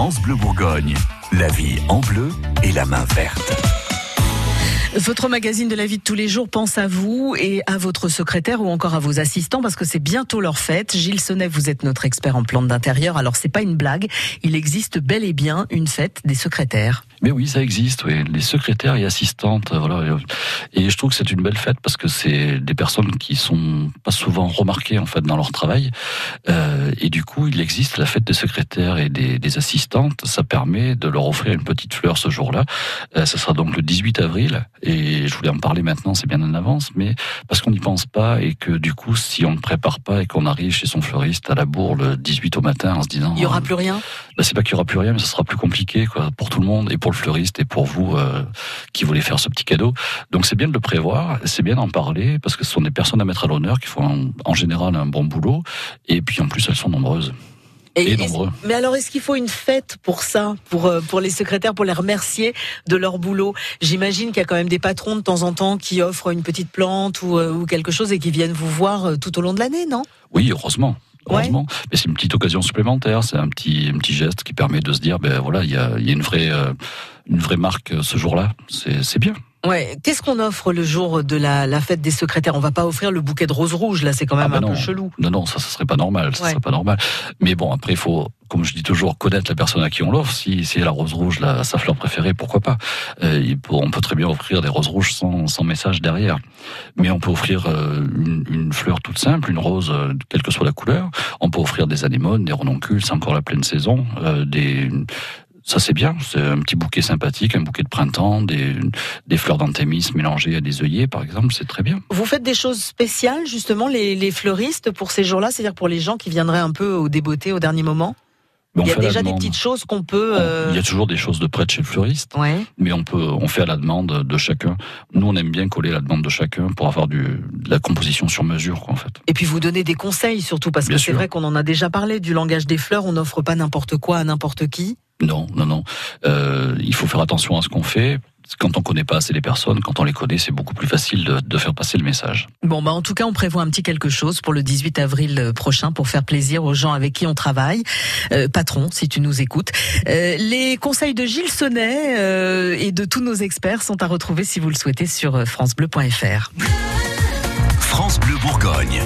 France Bleu Bourgogne. La vie en bleu et la main verte. Votre magazine de la vie de tous les jours pense à vous et à votre secrétaire ou encore à vos assistants parce que c'est bientôt leur fête. Gilles Sonnet, vous êtes notre expert en plantes d'intérieur. Alors c'est pas une blague, il existe bel et bien une fête des secrétaires. Mais oui, ça existe, oui. Les secrétaires et assistantes, voilà. Et je trouve que c'est une belle fête parce que c'est des personnes qui sont pas souvent remarquées en fait dans leur travail. Euh, et du coup, il existe la fête des secrétaires et des, des assistantes. Ça permet de leur offrir une petite fleur ce jour-là. Euh, ça sera donc le 18 avril. Et je voulais en parler maintenant, c'est bien en avance, mais parce qu'on n'y pense pas et que du coup, si on ne prépare pas et qu'on arrive chez son fleuriste à la bourre le 18 au matin en se disant, il y aura plus rien? Bah, c'est pas qu'il y aura plus rien, mais ça sera plus compliqué quoi pour tout le monde et pour le fleuriste et pour vous euh, qui voulez faire ce petit cadeau. Donc c'est bien de le prévoir, c'est bien d'en parler parce que ce sont des personnes à mettre à l'honneur qui font en, général un bon boulot et puis en plus elles sont nombreuses. Et, nombreux. Mais alors, est-ce qu'il faut une fête pour ça, pour euh, pour les secrétaires, pour les remercier de leur boulot? J'imagine qu'il y a quand même des patrons de temps en temps qui offrent une petite plante ou, euh, ou quelque chose et qui viennent vous voir tout au long de l'année, non? Oui, heureusement heureusement. Mais c'est une petite occasion supplémentaire, c'est un petit, un petit geste qui permet de se dire, ben voilà, il y a, y a, une vraie, euh, une vraie marque euh, ce jour-là. C'est bien. Ouais. Qu'est-ce qu'on offre le jour de la, la, fête des secrétaires? On va pas offrir le bouquet de roses rouges, là, c'est quand même ah, un peu chelou. Non, non, ça, ça serait pas normal. Ça serait pas normal. Mais bon, après, il faut, comme je dis toujours, connaître la personne à qui on l'offre. Si c'est la rose rouge, la, sa fleur préférée, pourquoi pas? Euh, On peut très bien offrir des roses rouges sans, sans message derrière. Mais on peut offrir euh, une, une, fleur toute simple, une rose, euh, quelle que soit la couleur. On peut offrir des anémones, des renoncules, c'est encore la pleine saison, euh, des ça c'est bien, c'est un petit bouquet sympathique, un bouquet de printemps, des, des fleurs d'anthémis mélangées à des œillets par exemple, c'est très bien. Vous faites des choses spéciales justement les, les fleuristes pour ces jours-là, c'est-à-dire pour les gens qui viendraient un peu au débeauté au dernier moment il y a déjà des petites choses qu'on peut. Euh, il y a toujours des choses de près de chez le fleuriste, ouais. mais on peut, on fait à la demande de chacun. Nous, on aime bien coller la demande de chacun pour avoir du, de la composition sur mesure, quoi, en fait. Et puis vous donner des conseils surtout parce que c'est vrai qu'on en a déjà parlé du langage des fleurs. On n'offre pas n'importe quoi à n'importe qui. Non, non, non. Euh, il faut faire attention à ce qu'on fait. Quand on connaît pas assez les personnes, quand on les connaît, c'est beaucoup plus facile de, de, faire passer le message. Bon, bah en tout cas, on prévoit un petit quelque chose pour le 18 avril euh, prochain pour faire plaisir aux gens avec qui on travaille. Euh, patron, si tu nous écoutes. Euh, les conseils de Gilles Sonnet euh, et de tous nos experts sont à retrouver si vous le souhaitez sur francebleu.fr. France Bleu Bourgogne.